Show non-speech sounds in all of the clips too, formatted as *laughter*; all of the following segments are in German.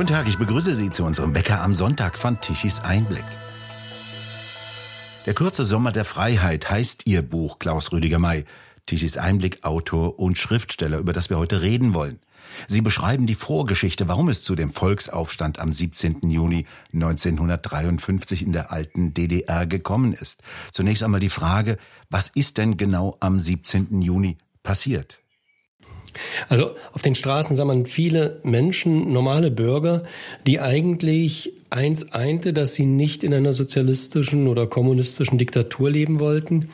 Guten Tag, ich begrüße Sie zu unserem Bäcker am Sonntag von Tichys Einblick. Der kurze Sommer der Freiheit heißt Ihr Buch, Klaus Rüdiger May. Tichys Einblick, Autor und Schriftsteller, über das wir heute reden wollen. Sie beschreiben die Vorgeschichte, warum es zu dem Volksaufstand am 17. Juni 1953 in der alten DDR gekommen ist. Zunächst einmal die Frage, was ist denn genau am 17. Juni passiert? Also auf den Straßen sah man viele Menschen, normale Bürger, die eigentlich eins einte, dass sie nicht in einer sozialistischen oder kommunistischen Diktatur leben wollten.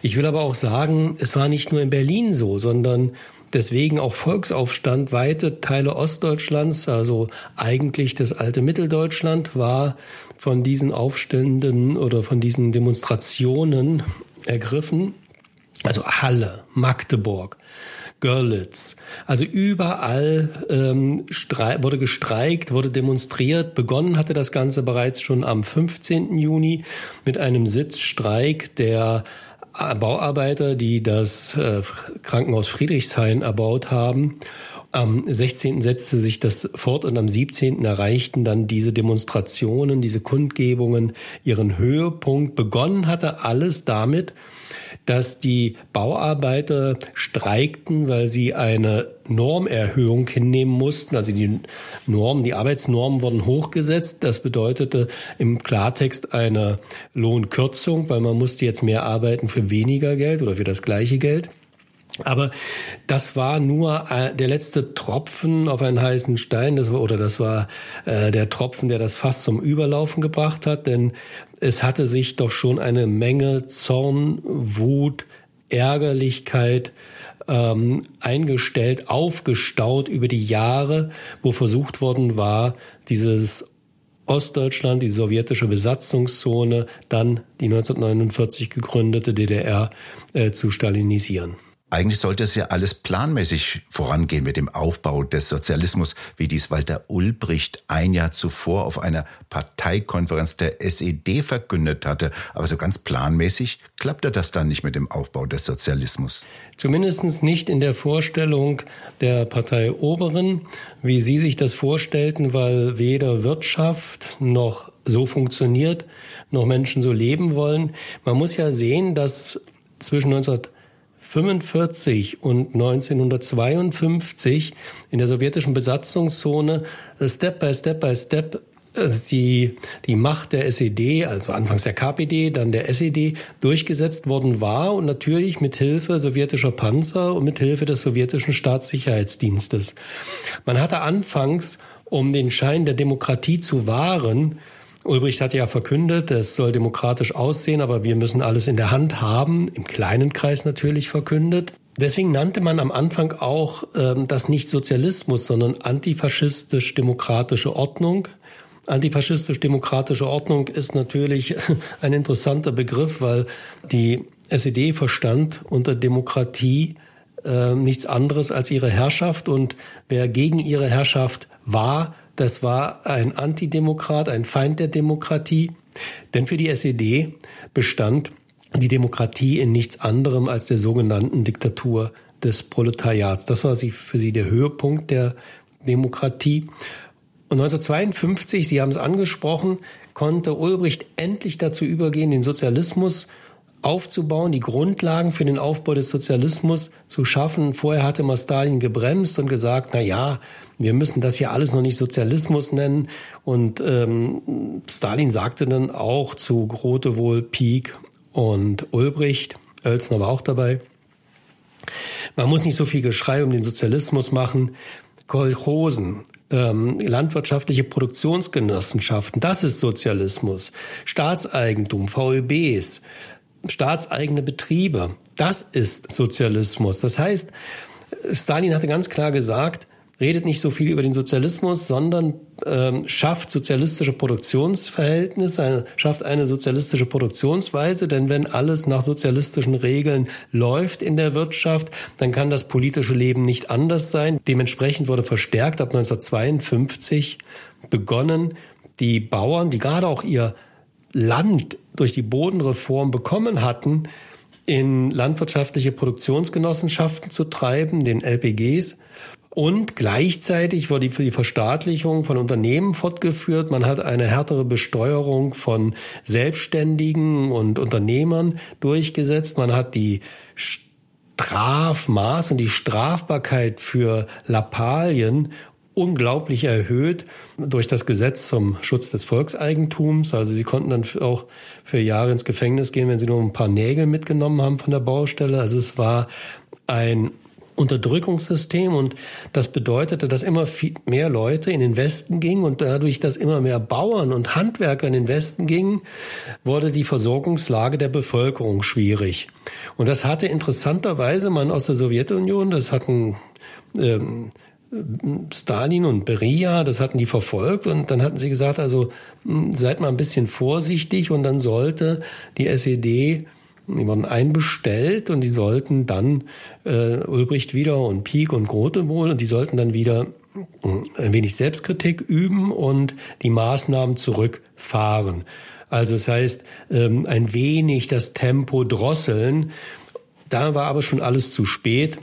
Ich will aber auch sagen, es war nicht nur in Berlin so, sondern deswegen auch Volksaufstand. Weite Teile Ostdeutschlands, also eigentlich das alte Mitteldeutschland, war von diesen Aufständen oder von diesen Demonstrationen ergriffen. Also Halle, Magdeburg, Görlitz. Also überall ähm, wurde gestreikt, wurde demonstriert. Begonnen hatte das Ganze bereits schon am 15. Juni mit einem Sitzstreik der Bauarbeiter, die das äh, Krankenhaus Friedrichshain erbaut haben. Am 16. setzte sich das fort und am 17. erreichten dann diese Demonstrationen, diese Kundgebungen ihren Höhepunkt. Begonnen hatte alles damit, dass die Bauarbeiter streikten, weil sie eine Normerhöhung hinnehmen mussten. Also die Normen, die Arbeitsnormen wurden hochgesetzt. Das bedeutete im Klartext eine Lohnkürzung, weil man musste jetzt mehr arbeiten für weniger Geld oder für das gleiche Geld. Aber das war nur äh, der letzte Tropfen auf einen heißen Stein, das war, oder das war äh, der Tropfen, der das Fass zum Überlaufen gebracht hat, denn es hatte sich doch schon eine Menge Zorn, Wut, Ärgerlichkeit ähm, eingestellt, aufgestaut über die Jahre, wo versucht worden war, dieses Ostdeutschland, die sowjetische Besatzungszone, dann die 1949 gegründete DDR äh, zu stalinisieren. Eigentlich sollte es ja alles planmäßig vorangehen mit dem Aufbau des Sozialismus, wie dies Walter Ulbricht ein Jahr zuvor auf einer Parteikonferenz der SED verkündet hatte. Aber so ganz planmäßig klappte das dann nicht mit dem Aufbau des Sozialismus. Zumindest nicht in der Vorstellung der Partei Oberen, wie Sie sich das vorstellten, weil weder Wirtschaft noch so funktioniert, noch Menschen so leben wollen. Man muss ja sehen, dass zwischen 19 1945 und 1952 in der sowjetischen Besatzungszone äh, Step by Step by Step äh, die, die Macht der SED, also anfangs der KPD, dann der SED, durchgesetzt worden war und natürlich mit Hilfe sowjetischer Panzer und mit Hilfe des sowjetischen Staatssicherheitsdienstes. Man hatte anfangs, um den Schein der Demokratie zu wahren, Ulbricht hat ja verkündet, es soll demokratisch aussehen, aber wir müssen alles in der Hand haben, im kleinen Kreis natürlich verkündet. Deswegen nannte man am Anfang auch ähm, das nicht Sozialismus, sondern antifaschistisch-demokratische Ordnung. Antifaschistisch-demokratische Ordnung ist natürlich *laughs* ein interessanter Begriff, weil die SED verstand unter Demokratie äh, nichts anderes als ihre Herrschaft und wer gegen ihre Herrschaft war, das war ein Antidemokrat, ein Feind der Demokratie. Denn für die SED bestand die Demokratie in nichts anderem als der sogenannten Diktatur des Proletariats. Das war für sie der Höhepunkt der Demokratie. Und 1952, Sie haben es angesprochen, konnte Ulbricht endlich dazu übergehen, den Sozialismus aufzubauen, die Grundlagen für den Aufbau des Sozialismus zu schaffen. Vorher hatte mal Stalin gebremst und gesagt, na ja, wir müssen das hier alles noch nicht Sozialismus nennen. Und ähm, Stalin sagte dann auch zu Grote wohl Pieck und Ulbricht, Oelsner war auch dabei, man muss nicht so viel Geschrei um den Sozialismus machen. Kolchosen, ähm, landwirtschaftliche Produktionsgenossenschaften, das ist Sozialismus. Staatseigentum, VEBs, staatseigene Betriebe. Das ist Sozialismus. Das heißt, Stalin hatte ganz klar gesagt, redet nicht so viel über den Sozialismus, sondern ähm, schafft sozialistische Produktionsverhältnisse, schafft eine sozialistische Produktionsweise. Denn wenn alles nach sozialistischen Regeln läuft in der Wirtschaft, dann kann das politische Leben nicht anders sein. Dementsprechend wurde verstärkt ab 1952 begonnen, die Bauern, die gerade auch ihr Land durch die Bodenreform bekommen hatten, in landwirtschaftliche Produktionsgenossenschaften zu treiben, den LPGs, Und gleichzeitig wurde die Verstaatlichung von Unternehmen fortgeführt. Man hat eine härtere Besteuerung von Selbstständigen und Unternehmern durchgesetzt. Man hat die Strafmaß und die Strafbarkeit für Lappalien unglaublich erhöht durch das Gesetz zum Schutz des Volkseigentums. Also sie konnten dann auch für Jahre ins Gefängnis gehen, wenn sie nur ein paar Nägel mitgenommen haben von der Baustelle. Also es war ein Unterdrückungssystem und das bedeutete, dass immer mehr Leute in den Westen gingen und dadurch, dass immer mehr Bauern und Handwerker in den Westen gingen, wurde die Versorgungslage der Bevölkerung schwierig. Und das hatte interessanterweise man aus der Sowjetunion, das hatten ähm, Stalin und Beria, das hatten die verfolgt und dann hatten sie gesagt, also hm, seid mal ein bisschen vorsichtig und dann sollte die SED die wurden einbestellt und die sollten dann äh, Ulbricht wieder und Pieck und Grote wohl und die sollten dann wieder äh, ein wenig Selbstkritik üben und die Maßnahmen zurückfahren. Also das heißt, ähm, ein wenig das Tempo drosseln. Da war aber schon alles zu spät.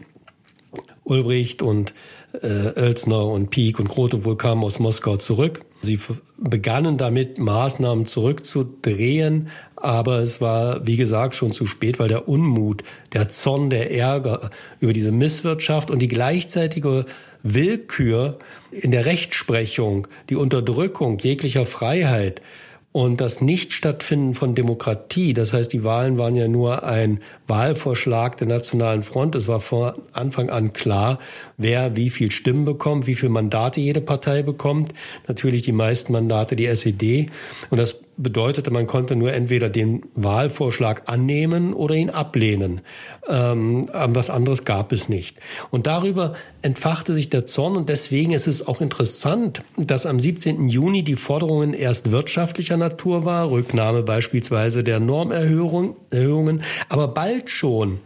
Ulbricht und äh, Oelsner und Pieck und Grote wohl kamen aus Moskau zurück. Sie begannen damit, Maßnahmen zurückzudrehen, aber es war, wie gesagt, schon zu spät, weil der Unmut, der Zorn, der Ärger über diese Misswirtschaft und die gleichzeitige Willkür in der Rechtsprechung, die Unterdrückung jeglicher Freiheit, und das Nichtstattfinden von Demokratie, das heißt, die Wahlen waren ja nur ein Wahlvorschlag der Nationalen Front. Es war von Anfang an klar, wer wie viel Stimmen bekommt, wie viele Mandate jede Partei bekommt. Natürlich die meisten Mandate die SED. Und das bedeutete, man konnte nur entweder den Wahlvorschlag annehmen oder ihn ablehnen. Ähm, was anderes gab es nicht. Und darüber entfachte sich der Zorn und deswegen ist es auch interessant, dass am 17. Juni die Forderungen erst wirtschaftlicher Natur war, Rücknahme beispielsweise der Normerhöhungen, aber bald schon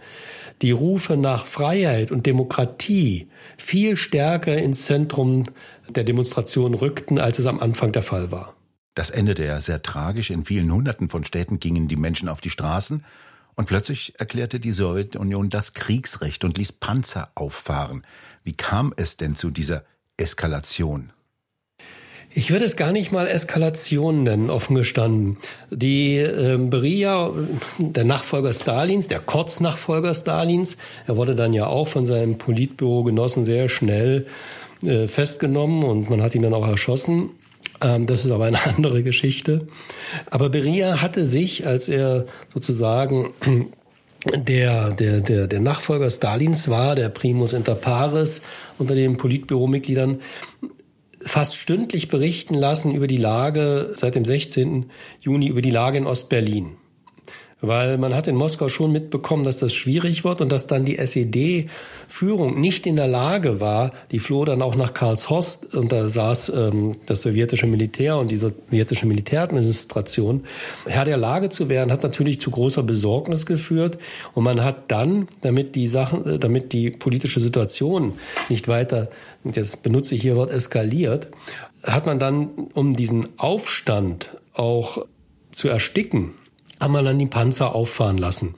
die Rufe nach Freiheit und Demokratie viel stärker ins Zentrum der Demonstration rückten, als es am Anfang der Fall war. Das endete ja sehr tragisch. In vielen Hunderten von Städten gingen die Menschen auf die Straßen und plötzlich erklärte die Sowjetunion das Kriegsrecht und ließ Panzer auffahren. Wie kam es denn zu dieser Eskalation? Ich würde es gar nicht mal Eskalation nennen, offen gestanden. Die äh, Beria, der Nachfolger Stalins, der Kurznachfolger Stalins, er wurde dann ja auch von seinem Politbürogenossen sehr schnell äh, festgenommen und man hat ihn dann auch erschossen. Ähm, das ist aber eine *laughs* andere Geschichte. Aber Beria hatte sich, als er sozusagen *clears throat* der, der, der, der Nachfolger Stalins war, der Primus inter pares unter den Politbüromitgliedern, fast stündlich berichten lassen über die Lage seit dem 16. Juni, über die Lage in Ostberlin weil man hat in Moskau schon mitbekommen, dass das schwierig wird und dass dann die SED-Führung nicht in der Lage war, die floh dann auch nach Karlshorst und da saß ähm, das sowjetische Militär und die sowjetische Militäradministration, Herr der Lage zu werden, hat natürlich zu großer Besorgnis geführt. Und man hat dann, damit die Sachen, äh, damit die politische Situation nicht weiter, jetzt benutze ich hier Wort eskaliert, hat man dann, um diesen Aufstand auch zu ersticken, wir dann die Panzer auffahren lassen.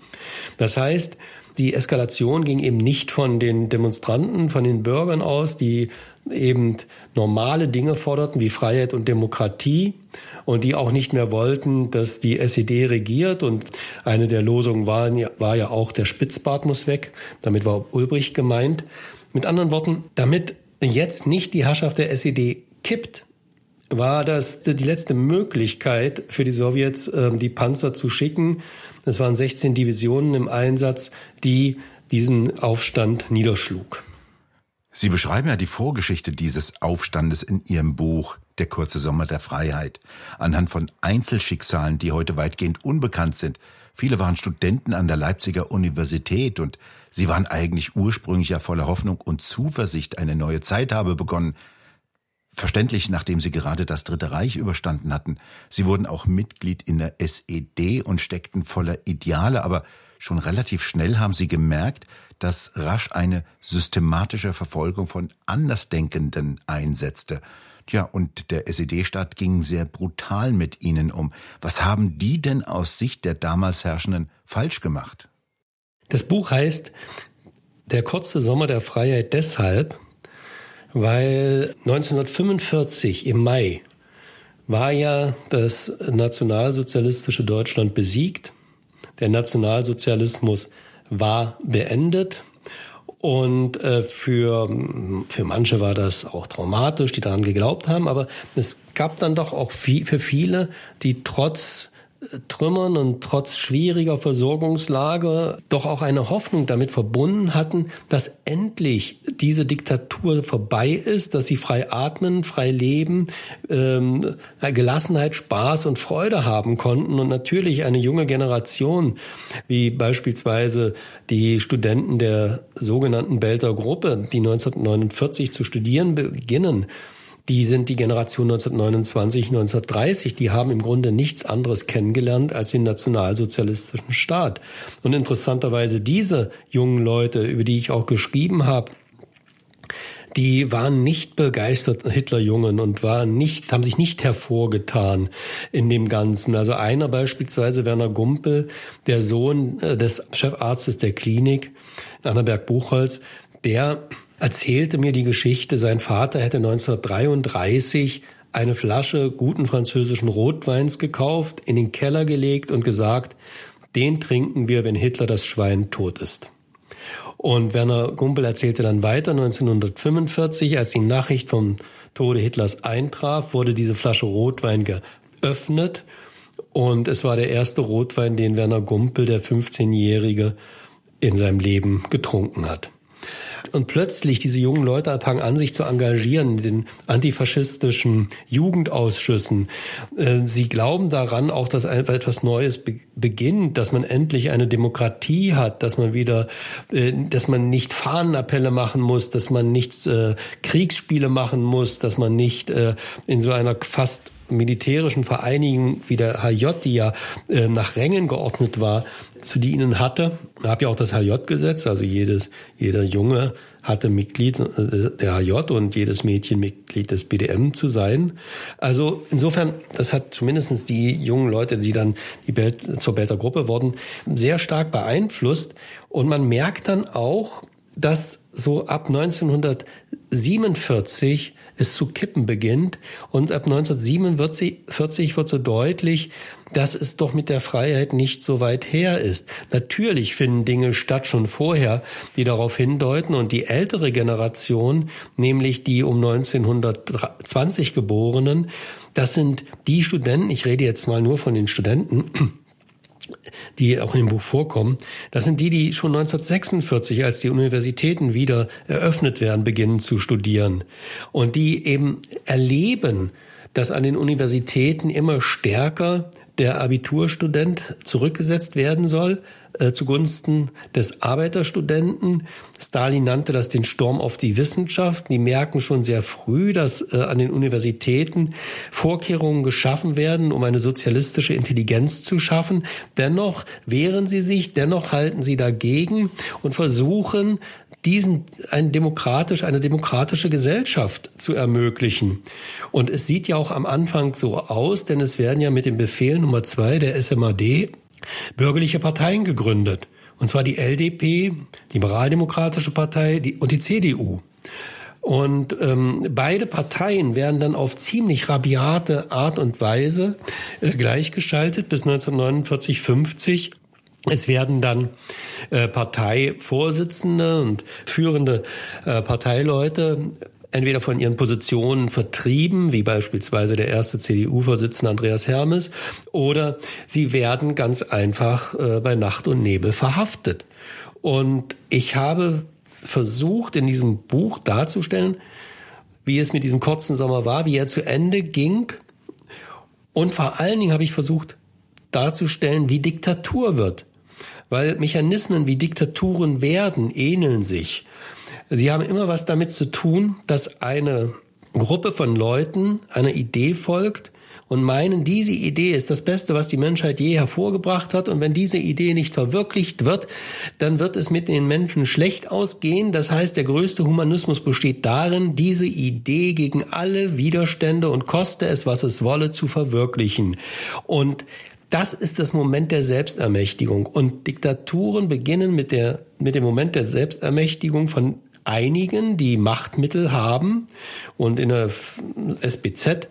Das heißt, die Eskalation ging eben nicht von den Demonstranten, von den Bürgern aus, die eben normale Dinge forderten wie Freiheit und Demokratie und die auch nicht mehr wollten, dass die SED regiert. Und eine der Losungen war, war ja auch, der Spitzbart muss weg. Damit war Ulbricht gemeint. Mit anderen Worten, damit jetzt nicht die Herrschaft der SED kippt, war das die letzte Möglichkeit für die Sowjets, ähm, die Panzer zu schicken. Es waren 16 Divisionen im Einsatz, die diesen Aufstand niederschlug. Sie beschreiben ja die Vorgeschichte dieses Aufstandes in Ihrem Buch Der kurze Sommer der Freiheit anhand von Einzelschicksalen, die heute weitgehend unbekannt sind. Viele waren Studenten an der Leipziger Universität und sie waren eigentlich ursprünglich ja voller Hoffnung und Zuversicht, eine neue Zeit habe begonnen. Verständlich, nachdem sie gerade das Dritte Reich überstanden hatten. Sie wurden auch Mitglied in der SED und steckten voller Ideale, aber schon relativ schnell haben sie gemerkt, dass rasch eine systematische Verfolgung von Andersdenkenden einsetzte. Tja, und der SED-Staat ging sehr brutal mit ihnen um. Was haben die denn aus Sicht der damals Herrschenden falsch gemacht? Das Buch heißt Der kurze Sommer der Freiheit deshalb, weil 1945 im Mai war ja das nationalsozialistische Deutschland besiegt. Der Nationalsozialismus war beendet. Und äh, für, für manche war das auch traumatisch, die daran geglaubt haben. Aber es gab dann doch auch viel, für viele, die trotz Trümmern und trotz schwieriger Versorgungslage doch auch eine Hoffnung damit verbunden hatten, dass endlich diese Diktatur vorbei ist, dass sie frei atmen, frei leben, ähm, Gelassenheit, Spaß und Freude haben konnten. Und natürlich eine junge Generation, wie beispielsweise die Studenten der sogenannten Belter Gruppe, die 1949 zu studieren beginnen, die sind die Generation 1929, 1930. Die haben im Grunde nichts anderes kennengelernt als den nationalsozialistischen Staat. Und interessanterweise diese jungen Leute, über die ich auch geschrieben habe, die waren nicht begeistert Hitlerjungen und waren nicht, haben sich nicht hervorgetan in dem Ganzen. Also einer beispielsweise, Werner Gumpel, der Sohn äh, des Chefarztes der Klinik, Annaberg-Buchholz, der erzählte mir die Geschichte, sein Vater hätte 1933 eine Flasche guten französischen Rotweins gekauft, in den Keller gelegt und gesagt, den trinken wir, wenn Hitler das Schwein tot ist. Und Werner Gumpel erzählte dann weiter, 1945, als die Nachricht vom Tode Hitlers eintraf, wurde diese Flasche Rotwein geöffnet und es war der erste Rotwein, den Werner Gumpel, der 15-Jährige, in seinem Leben getrunken hat. Und plötzlich diese jungen Leute fangen an, sich zu engagieren in den antifaschistischen Jugendausschüssen. Äh, sie glauben daran auch, dass etwas Neues beginnt, dass man endlich eine Demokratie hat, dass man wieder, äh, dass man nicht Fahnenappelle machen muss, dass man nicht äh, Kriegsspiele machen muss, dass man nicht in so einer fast militärischen Vereinigung wie der HJ, die ja äh, nach Rängen geordnet war, zu dienen hatte. Da habe ja auch das HJ-Gesetz, also jedes, jeder Junge hatte Mitglied äh, der HJ und jedes Mädchen Mitglied des BDM zu sein. Also insofern, das hat zumindestens die jungen Leute, die dann die Welt, zur Belter Gruppe wurden, sehr stark beeinflusst. Und man merkt dann auch, dass so ab 1947 es zu kippen beginnt. Und ab 1947 wird so deutlich, dass es doch mit der Freiheit nicht so weit her ist. Natürlich finden Dinge statt schon vorher, die darauf hindeuten. Und die ältere Generation, nämlich die um 1920 geborenen, das sind die Studenten, ich rede jetzt mal nur von den Studenten, die auch in dem Buch vorkommen, das sind die, die schon 1946, als die Universitäten wieder eröffnet werden, beginnen zu studieren. Und die eben erleben, dass an den Universitäten immer stärker der Abiturstudent zurückgesetzt werden soll äh, zugunsten des Arbeiterstudenten. Stalin nannte das den Sturm auf die Wissenschaft. Die merken schon sehr früh, dass äh, an den Universitäten Vorkehrungen geschaffen werden, um eine sozialistische Intelligenz zu schaffen. Dennoch wehren sie sich, dennoch halten sie dagegen und versuchen, diesen ein demokratisch, eine demokratische Gesellschaft zu ermöglichen. Und es sieht ja auch am Anfang so aus, denn es werden ja mit dem Befehl Nummer zwei der SMAD bürgerliche Parteien gegründet. Und zwar die LDP, Liberaldemokratische Partei die, und die CDU. Und ähm, beide Parteien werden dann auf ziemlich rabiate Art und Weise äh, gleichgeschaltet bis 1949, 50 es werden dann äh, Parteivorsitzende und führende äh, Parteileute entweder von ihren Positionen vertrieben, wie beispielsweise der erste CDU-Vorsitzende Andreas Hermes, oder sie werden ganz einfach äh, bei Nacht und Nebel verhaftet. Und ich habe versucht, in diesem Buch darzustellen, wie es mit diesem kurzen Sommer war, wie er zu Ende ging. Und vor allen Dingen habe ich versucht darzustellen, wie Diktatur wird weil Mechanismen wie Diktaturen werden, ähneln sich. Sie haben immer was damit zu tun, dass eine Gruppe von Leuten einer Idee folgt und meinen, diese Idee ist das Beste, was die Menschheit je hervorgebracht hat. Und wenn diese Idee nicht verwirklicht wird, dann wird es mit den Menschen schlecht ausgehen. Das heißt, der größte Humanismus besteht darin, diese Idee gegen alle Widerstände und koste es, was es wolle, zu verwirklichen. Und das ist das Moment der Selbstermächtigung. Und Diktaturen beginnen mit, der, mit dem Moment der Selbstermächtigung von einigen, die Machtmittel haben. Und in der SBZ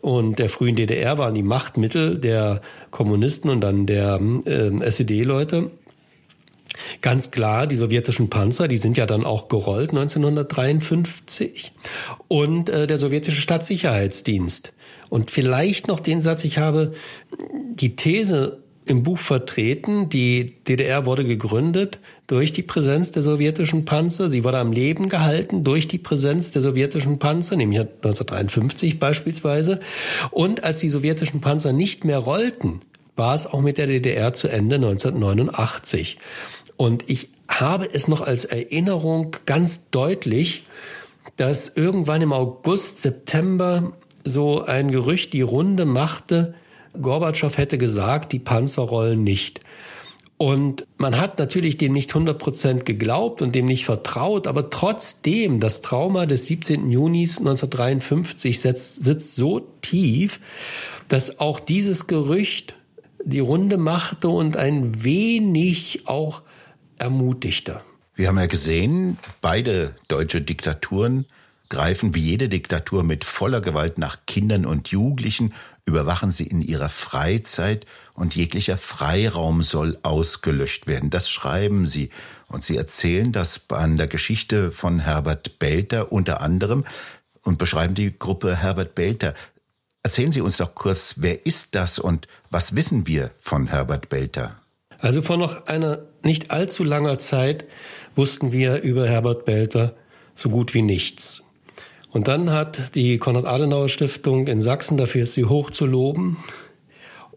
und der frühen DDR waren die Machtmittel der Kommunisten und dann der äh, SED-Leute Ganz klar, die sowjetischen Panzer, die sind ja dann auch gerollt 1953 und äh, der sowjetische Staatssicherheitsdienst. Und vielleicht noch den Satz, ich habe die These im Buch vertreten, die DDR wurde gegründet durch die Präsenz der sowjetischen Panzer. Sie wurde am Leben gehalten durch die Präsenz der sowjetischen Panzer, nämlich 1953 beispielsweise. Und als die sowjetischen Panzer nicht mehr rollten, war es auch mit der DDR zu Ende 1989. Und ich habe es noch als Erinnerung ganz deutlich, dass irgendwann im August, September so ein Gerücht die Runde machte, Gorbatschow hätte gesagt, die Panzer rollen nicht. Und man hat natürlich dem nicht 100 Prozent geglaubt und dem nicht vertraut, aber trotzdem, das Trauma des 17. Junis 1953 sitzt, sitzt so tief, dass auch dieses Gerücht die Runde machte und ein wenig auch ermutigte. Wir haben ja gesehen, beide deutsche Diktaturen greifen wie jede Diktatur mit voller Gewalt nach Kindern und Jugendlichen, überwachen sie in ihrer Freizeit und jeglicher Freiraum soll ausgelöscht werden. Das schreiben sie. Und sie erzählen das an der Geschichte von Herbert Belter unter anderem und beschreiben die Gruppe Herbert Belter. Erzählen Sie uns doch kurz, wer ist das und was wissen wir von Herbert Belter? Also vor noch einer nicht allzu langer Zeit wussten wir über Herbert Belter so gut wie nichts. Und dann hat die Konrad-Adenauer-Stiftung in Sachsen, dafür ist sie hoch zu loben,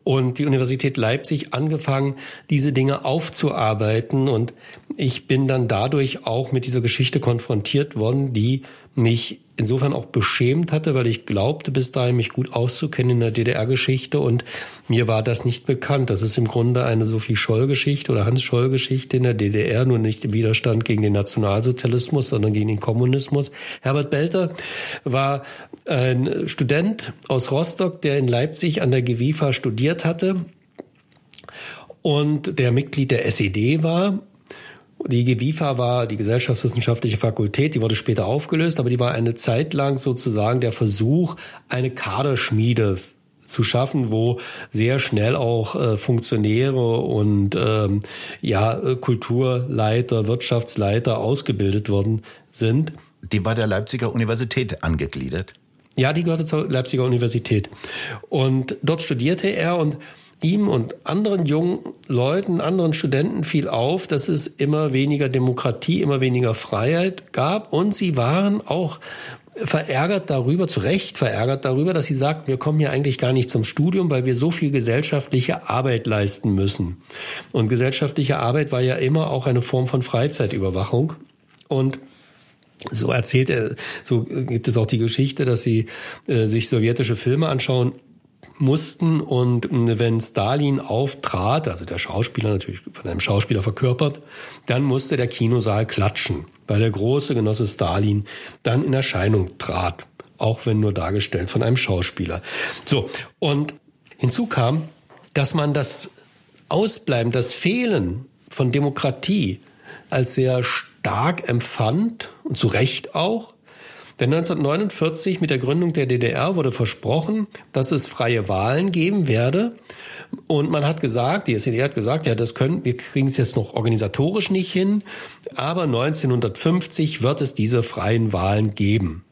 und die Universität Leipzig angefangen, diese Dinge aufzuarbeiten. Und ich bin dann dadurch auch mit dieser Geschichte konfrontiert worden, die mich insofern auch beschämt hatte, weil ich glaubte bis dahin mich gut auszukennen in der DDR-Geschichte und mir war das nicht bekannt. Das ist im Grunde eine Sophie Scholl-Geschichte oder Hans Scholl-Geschichte in der DDR, nur nicht im Widerstand gegen den Nationalsozialismus, sondern gegen den Kommunismus. Herbert Belter war ein Student aus Rostock, der in Leipzig an der GWIFA studiert hatte und der Mitglied der SED war die GWIFA war die Gesellschaftswissenschaftliche Fakultät, die wurde später aufgelöst, aber die war eine Zeit lang sozusagen der Versuch, eine Kaderschmiede zu schaffen, wo sehr schnell auch äh, Funktionäre und ähm, ja Kulturleiter, Wirtschaftsleiter ausgebildet worden sind. Die war der Leipziger Universität angegliedert. Ja, die gehörte zur Leipziger Universität. Und dort studierte er und ihm und anderen jungen Leuten, anderen Studenten fiel auf, dass es immer weniger Demokratie, immer weniger Freiheit gab und sie waren auch verärgert darüber, zu Recht verärgert darüber, dass sie sagten, wir kommen hier eigentlich gar nicht zum Studium, weil wir so viel gesellschaftliche Arbeit leisten müssen. Und gesellschaftliche Arbeit war ja immer auch eine Form von Freizeitüberwachung. Und so erzählt er, so gibt es auch die Geschichte, dass sie äh, sich sowjetische Filme anschauen mussten. Und äh, wenn Stalin auftrat, also der Schauspieler natürlich von einem Schauspieler verkörpert, dann musste der Kinosaal klatschen, weil der große Genosse Stalin dann in Erscheinung trat, auch wenn nur dargestellt von einem Schauspieler. So, und hinzu kam, dass man das Ausbleiben, das Fehlen von Demokratie als sehr stark empfand und zu Recht auch, denn 1949 mit der Gründung der DDR wurde versprochen, dass es freie Wahlen geben werde. Und man hat gesagt, die SED hat gesagt, ja, das können, wir kriegen es jetzt noch organisatorisch nicht hin, aber 1950 wird es diese freien Wahlen geben.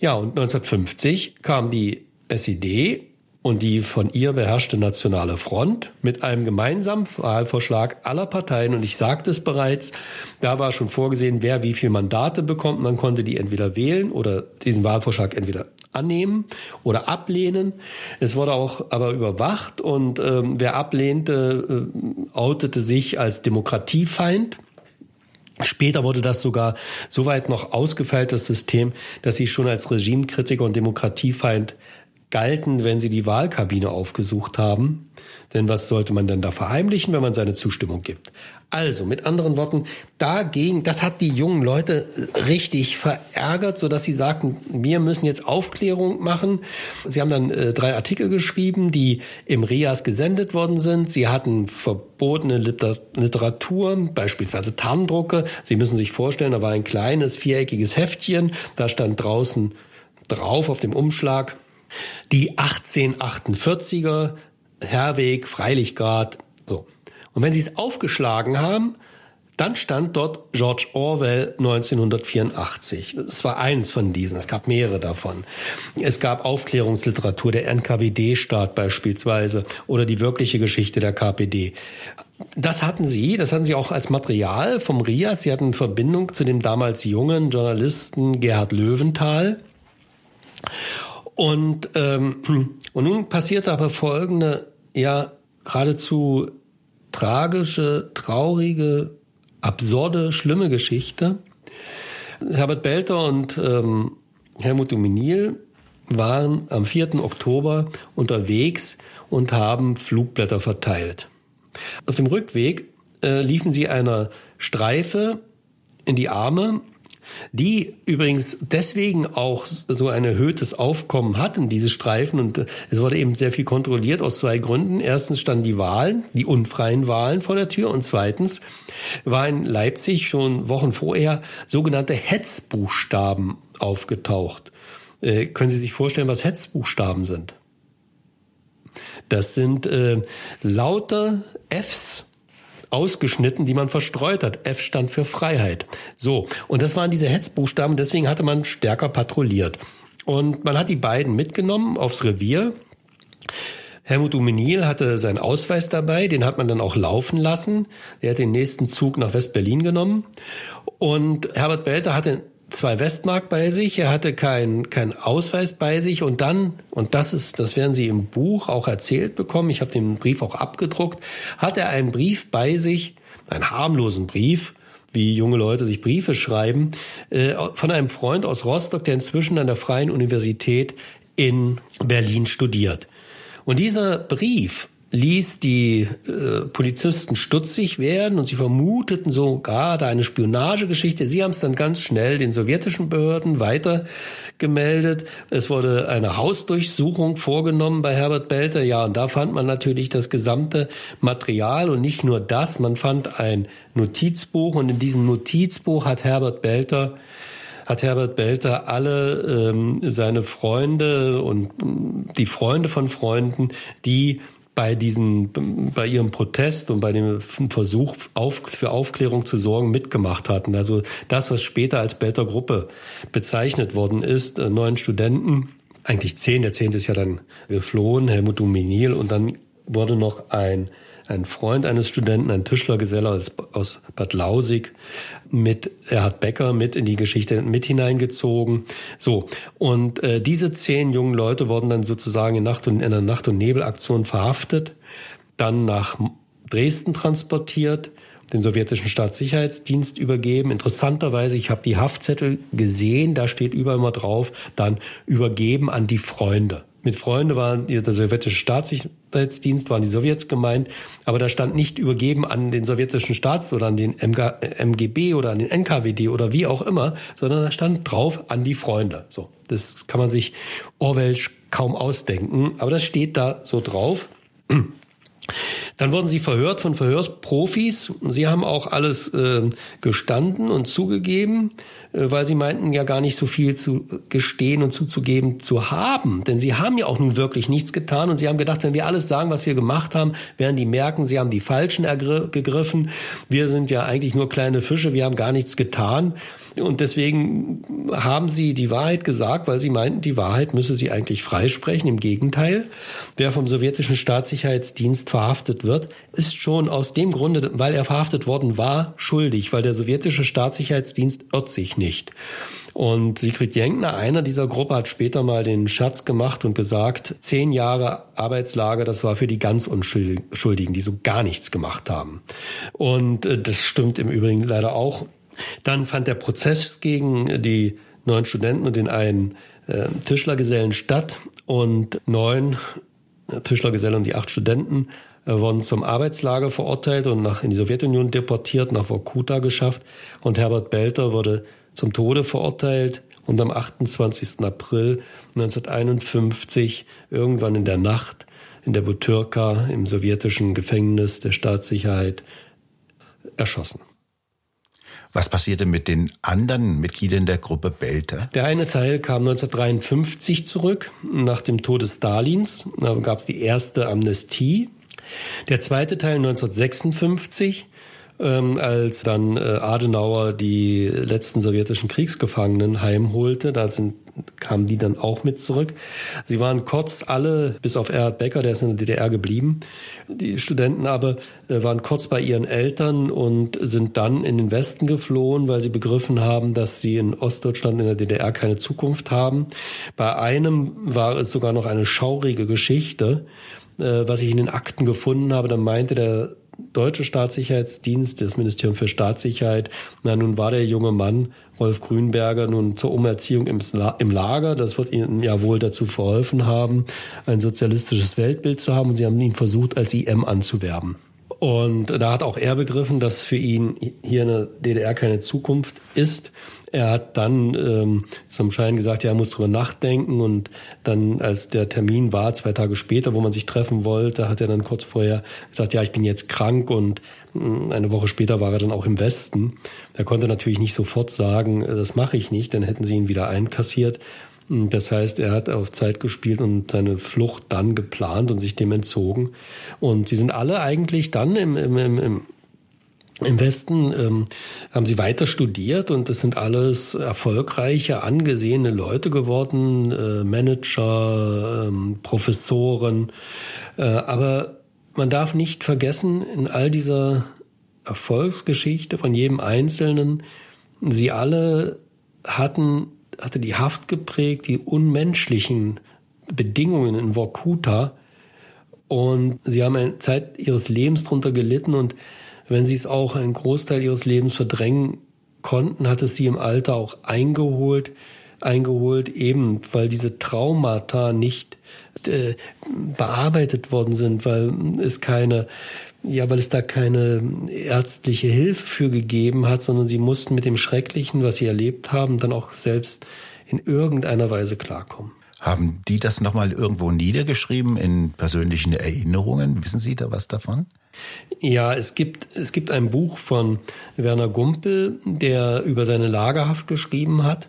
Ja, und 1950 kam die SED und die von ihr beherrschte Nationale Front mit einem gemeinsamen Wahlvorschlag aller Parteien. Und ich sagte es bereits, da war schon vorgesehen, wer wie viele Mandate bekommt. Man konnte die entweder wählen oder diesen Wahlvorschlag entweder annehmen oder ablehnen. Es wurde auch aber überwacht und ähm, wer ablehnte, äh, outete sich als Demokratiefeind. Später wurde das sogar so weit noch ausgefeilt, das System, dass sie schon als Regimekritiker und Demokratiefeind galten, wenn sie die Wahlkabine aufgesucht haben. Denn was sollte man denn da verheimlichen, wenn man seine Zustimmung gibt? Also, mit anderen Worten, dagegen, das hat die jungen Leute richtig verärgert, so dass sie sagten, wir müssen jetzt Aufklärung machen. Sie haben dann äh, drei Artikel geschrieben, die im RIAS gesendet worden sind. Sie hatten verbotene Literatur, beispielsweise Tarndrucke. Sie müssen sich vorstellen, da war ein kleines viereckiges Heftchen, da stand draußen drauf auf dem Umschlag die 1848er Herweg, Freilichgrad, so. Und wenn Sie es aufgeschlagen haben, dann stand dort George Orwell 1984. Das war eins von diesen. Es gab mehrere davon. Es gab Aufklärungsliteratur, der NKWD-Staat beispielsweise oder die wirkliche Geschichte der KPD. Das hatten Sie, das hatten Sie auch als Material vom RIAS. Sie hatten Verbindung zu dem damals jungen Journalisten Gerhard Löwenthal. Und, ähm, und nun passierte aber folgende, ja, geradezu tragische, traurige, absurde, schlimme Geschichte. Herbert Belter und ähm, Helmut Dominil waren am 4. Oktober unterwegs und haben Flugblätter verteilt. Auf dem Rückweg äh, liefen sie einer Streife in die Arme die übrigens deswegen auch so ein erhöhtes Aufkommen hatten, diese Streifen. Und es wurde eben sehr viel kontrolliert aus zwei Gründen. Erstens standen die Wahlen, die unfreien Wahlen vor der Tür. Und zweitens war in Leipzig schon Wochen vorher sogenannte Hetzbuchstaben aufgetaucht. Äh, können Sie sich vorstellen, was Hetzbuchstaben sind? Das sind äh, lauter Fs ausgeschnitten, die man verstreut hat. F stand für Freiheit. So, und das waren diese Hetzbuchstaben, deswegen hatte man stärker patrouilliert. Und man hat die beiden mitgenommen aufs Revier. Helmut Umenil hatte seinen Ausweis dabei, den hat man dann auch laufen lassen. Er hat den nächsten Zug nach West-Berlin genommen. Und Herbert Belter hatte zwei Westmark bei sich, er hatte keinen kein Ausweis bei sich und dann, und das ist, das werden Sie im Buch auch erzählt bekommen, ich habe den Brief auch abgedruckt, hat er einen Brief bei sich, einen harmlosen Brief, wie junge Leute sich Briefe schreiben, äh, von einem Freund aus Rostock, der inzwischen an der Freien Universität in Berlin studiert. Und dieser Brief ließ die äh, Polizisten stutzig werden und sie vermuteten sogar da eine Spionagegeschichte. Sie haben es dann ganz schnell den sowjetischen Behörden weitergemeldet. Es wurde eine Hausdurchsuchung vorgenommen bei Herbert Belter. Ja, und da fand man natürlich das gesamte Material und nicht nur das, man fand ein Notizbuch und in diesem Notizbuch hat Herbert Belter hat Herbert Belter alle ähm, seine Freunde und die Freunde von Freunden, die bei diesen, bei ihrem Protest und bei dem Versuch auf, für Aufklärung zu sorgen mitgemacht hatten. Also das, was später als Belter Gruppe bezeichnet worden ist, äh, neun Studenten, eigentlich zehn, der zehnte ist ja dann geflohen, Helmut Duminil, und dann wurde noch ein ein Freund eines Studenten, ein Tischlergeselle aus, aus Bad Lausig, mit Erhard Becker mit in die Geschichte mit hineingezogen. So, und äh, diese zehn jungen Leute wurden dann sozusagen in, Nacht und, in einer Nacht- und Nebelaktion verhaftet, dann nach Dresden transportiert, den sowjetischen Staatssicherheitsdienst übergeben. Interessanterweise, ich habe die Haftzettel gesehen, da steht überall immer drauf, dann übergeben an die Freunde. Mit Freunde waren der sowjetische Staatssicherheitsdienst, waren die Sowjets gemeint, aber da stand nicht übergeben an den sowjetischen Staats- oder an den MG, MGB oder an den NKWD oder wie auch immer, sondern da stand drauf an die Freunde. So, das kann man sich Orwellsch kaum ausdenken, aber das steht da so drauf. Dann wurden sie verhört von Verhörsprofis. Sie haben auch alles äh, gestanden und zugegeben. Äh, weil sie meinten ja gar nicht so viel zu gestehen und zuzugeben zu haben. Denn sie haben ja auch nun wirklich nichts getan und sie haben gedacht, wenn wir alles sagen, was wir gemacht haben, werden die merken, sie haben die Falschen gegriffen. Wir sind ja eigentlich nur kleine Fische, wir haben gar nichts getan. Und deswegen haben sie die Wahrheit gesagt, weil sie meinten, die Wahrheit müsse sie eigentlich freisprechen. Im Gegenteil, wer vom sowjetischen Staatssicherheitsdienst verhaftet wird, ist schon aus dem Grunde, weil er verhaftet worden war, schuldig, weil der sowjetische Staatssicherheitsdienst irrt sich nicht. Und Sigrid Jenkner, einer dieser Gruppe, hat später mal den Scherz gemacht und gesagt, zehn Jahre Arbeitslager, das war für die ganz Unschuldigen, die so gar nichts gemacht haben. Und äh, das stimmt im Übrigen leider auch. Dann fand der Prozess gegen die neun Studenten und den einen äh, Tischlergesellen statt und neun äh, Tischlergesellen und die acht Studenten äh, wurden zum Arbeitslager verurteilt und nach, in die Sowjetunion deportiert, nach Vorkuta geschafft. Und Herbert Belter wurde zum Tode verurteilt und am 28. April 1951 irgendwann in der Nacht in der Butyrka im sowjetischen Gefängnis der Staatssicherheit erschossen. Was passierte mit den anderen Mitgliedern der Gruppe Belter? Der eine Teil kam 1953 zurück, nach dem Tod Stalins. Da gab es die erste Amnestie. Der zweite Teil 1956 ähm, als dann äh, Adenauer die letzten sowjetischen Kriegsgefangenen heimholte. Da sind, kamen die dann auch mit zurück. Sie waren kurz alle, bis auf Erhard Becker, der ist in der DDR geblieben. Die Studenten aber äh, waren kurz bei ihren Eltern und sind dann in den Westen geflohen, weil sie begriffen haben, dass sie in Ostdeutschland in der DDR keine Zukunft haben. Bei einem war es sogar noch eine schaurige Geschichte äh, was ich in den Akten gefunden habe, dann meinte der deutsche Staatssicherheitsdienst, das Ministerium für Staatssicherheit. Na, nun war der junge Mann, Wolf Grünberger, nun zur Umerziehung im, Lager. Das wird ihnen ja wohl dazu verholfen haben, ein sozialistisches Weltbild zu haben. Und sie haben ihn versucht, als IM anzuwerben. Und da hat auch er begriffen, dass für ihn hier in der DDR keine Zukunft ist. Er hat dann ähm, zum Schein gesagt, ja, er muss drüber nachdenken und dann, als der Termin war, zwei Tage später, wo man sich treffen wollte, hat er dann kurz vorher gesagt, ja, ich bin jetzt krank und äh, eine Woche später war er dann auch im Westen. Er konnte natürlich nicht sofort sagen, äh, das mache ich nicht, dann hätten sie ihn wieder einkassiert. Das heißt, er hat auf Zeit gespielt und seine Flucht dann geplant und sich dem entzogen. Und sie sind alle eigentlich dann im, im, im, im Westen ähm, haben sie weiter studiert und es sind alles erfolgreiche, angesehene Leute geworden, äh, Manager, ähm, Professoren. Äh, aber man darf nicht vergessen, in all dieser Erfolgsgeschichte von jedem Einzelnen, sie alle hatten, hatte die Haft geprägt, die unmenschlichen Bedingungen in Vorkuta und sie haben eine Zeit ihres Lebens darunter gelitten und wenn sie es auch einen Großteil ihres Lebens verdrängen konnten, hat es sie im Alter auch eingeholt, eingeholt, eben weil diese Traumata nicht äh, bearbeitet worden sind, weil es keine, ja, weil es da keine ärztliche Hilfe für gegeben hat, sondern sie mussten mit dem Schrecklichen, was sie erlebt haben, dann auch selbst in irgendeiner Weise klarkommen. Haben die das nochmal irgendwo niedergeschrieben in persönlichen Erinnerungen? Wissen Sie da was davon? Ja, es gibt, es gibt ein Buch von Werner Gumpel, der über seine Lagerhaft geschrieben hat.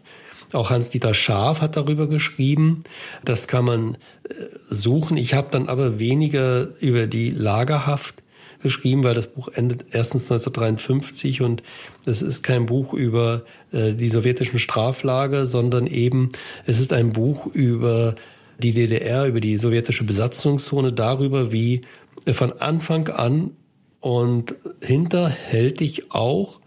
Auch Hans-Dieter Scharf hat darüber geschrieben. Das kann man äh, suchen. Ich habe dann aber weniger über die Lagerhaft geschrieben, weil das Buch endet erstens 1953 und es ist kein Buch über äh, die sowjetischen Straflager, sondern eben es ist ein Buch über die DDR, über die sowjetische Besatzungszone, darüber, wie von Anfang an und hinterhältig auch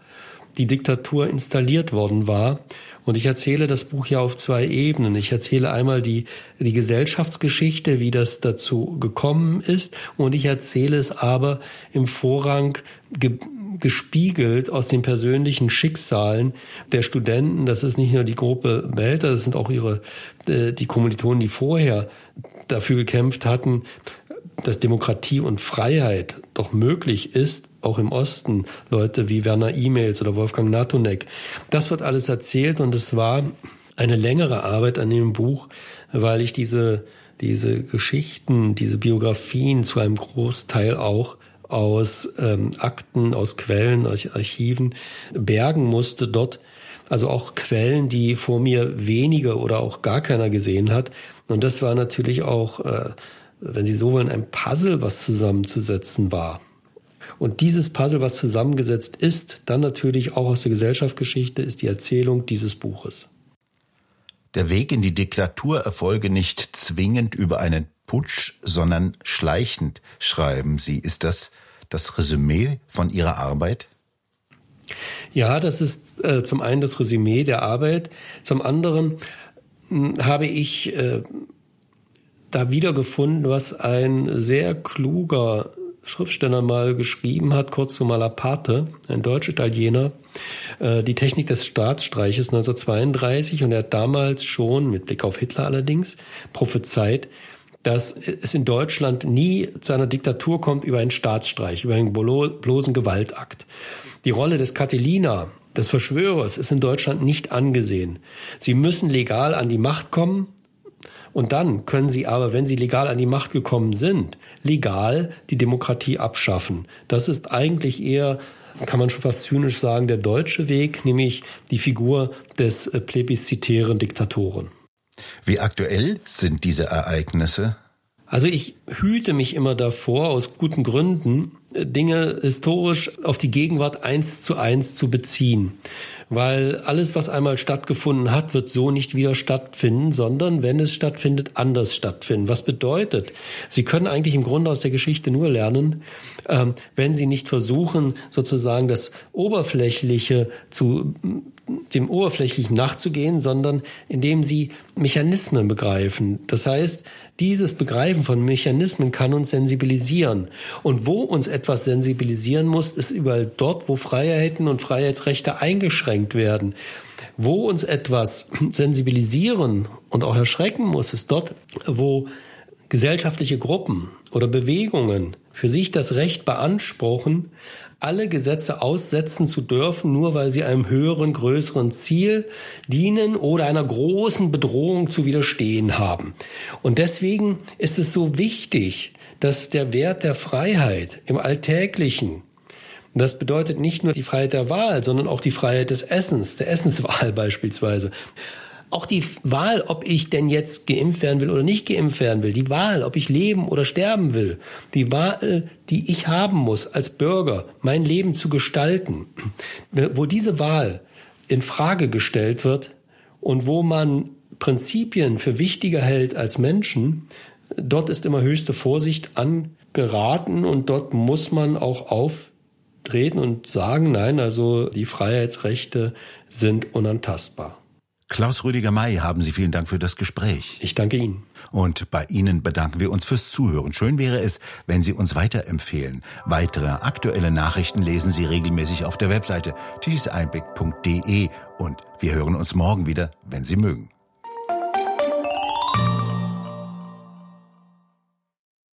die Diktatur installiert worden war. Und ich erzähle das Buch ja auf zwei Ebenen. Ich erzähle einmal die, die Gesellschaftsgeschichte, wie das dazu gekommen ist. Und ich erzähle es aber im Vorrang ge gespiegelt aus den persönlichen Schicksalen der Studenten. Das ist nicht nur die Gruppe Belter, das sind auch ihre, äh, die Kommilitonen, die vorher dafür gekämpft hatten, dass Demokratie und Freiheit doch möglich ist, auch im Osten, Leute wie Werner E-Mails oder Wolfgang Natonek. Das wird alles erzählt und es war eine längere Arbeit an dem Buch, weil ich diese, diese Geschichten, diese Biografien zu einem Großteil auch aus ähm, Akten, aus Quellen, aus Archiven bergen musste dort. Also auch Quellen, die vor mir wenige oder auch gar keiner gesehen hat. Und das war natürlich auch äh, wenn Sie so wollen, ein Puzzle, was zusammenzusetzen war. Und dieses Puzzle, was zusammengesetzt ist, dann natürlich auch aus der Gesellschaftsgeschichte, ist die Erzählung dieses Buches. Der Weg in die Diktatur erfolge nicht zwingend über einen Putsch, sondern schleichend, schreiben Sie. Ist das das Resümee von Ihrer Arbeit? Ja, das ist äh, zum einen das Resümee der Arbeit. Zum anderen mh, hm, habe ich äh, da wiedergefunden, was ein sehr kluger Schriftsteller mal geschrieben hat, kurz zu Malaparte, ein deutsch-Italiener, äh, die Technik des Staatsstreiches 1932 und er hat damals schon, mit Blick auf Hitler allerdings, prophezeit, dass es in Deutschland nie zu einer Diktatur kommt über einen Staatsstreich, über einen bloßen Gewaltakt. Die Rolle des Catilina, des Verschwörers, ist in Deutschland nicht angesehen. Sie müssen legal an die Macht kommen, und dann können sie aber, wenn sie legal an die Macht gekommen sind, legal die Demokratie abschaffen. Das ist eigentlich eher kann man schon fast zynisch sagen, der deutsche Weg, nämlich die Figur des äh, plebiszitären Diktatoren. Wie aktuell sind diese Ereignisse? Also ich hüte mich immer davor, aus guten Gründen, äh, Dinge historisch auf die Gegenwart eins zu eins zu beziehen weil alles, was einmal stattgefunden hat, wird so nicht wieder stattfinden, sondern wenn es stattfindet, anders stattfinden. Was bedeutet, Sie können eigentlich im Grunde aus der Geschichte nur lernen, ähm, wenn Sie nicht versuchen, sozusagen das Oberflächliche zu dem Oberflächlichen nachzugehen, sondern indem sie Mechanismen begreifen. Das heißt, dieses Begreifen von Mechanismen kann uns sensibilisieren. Und wo uns etwas sensibilisieren muss, ist überall dort, wo Freiheiten und Freiheitsrechte eingeschränkt werden. Wo uns etwas sensibilisieren und auch erschrecken muss, ist dort, wo gesellschaftliche Gruppen oder Bewegungen für sich das Recht beanspruchen, alle Gesetze aussetzen zu dürfen, nur weil sie einem höheren, größeren Ziel dienen oder einer großen Bedrohung zu widerstehen haben. Und deswegen ist es so wichtig, dass der Wert der Freiheit im Alltäglichen, das bedeutet nicht nur die Freiheit der Wahl, sondern auch die Freiheit des Essens, der Essenswahl *laughs* beispielsweise, auch die Wahl, ob ich denn jetzt geimpft werden will oder nicht geimpft werden will, die Wahl, ob ich leben oder sterben will, die Wahl, die ich haben muss als Bürger, mein Leben zu gestalten, wo diese Wahl in Frage gestellt wird und wo man Prinzipien für wichtiger hält als Menschen, dort ist immer höchste Vorsicht angeraten und dort muss man auch auftreten und sagen, nein, also die Freiheitsrechte sind unantastbar. Klaus Rüdiger May, haben Sie vielen Dank für das Gespräch. Ich danke Ihnen. Und bei Ihnen bedanken wir uns fürs Zuhören. Schön wäre es, wenn Sie uns weiterempfehlen. Weitere aktuelle Nachrichten lesen Sie regelmäßig auf der Webseite tischeseinblick.de und wir hören uns morgen wieder, wenn Sie mögen.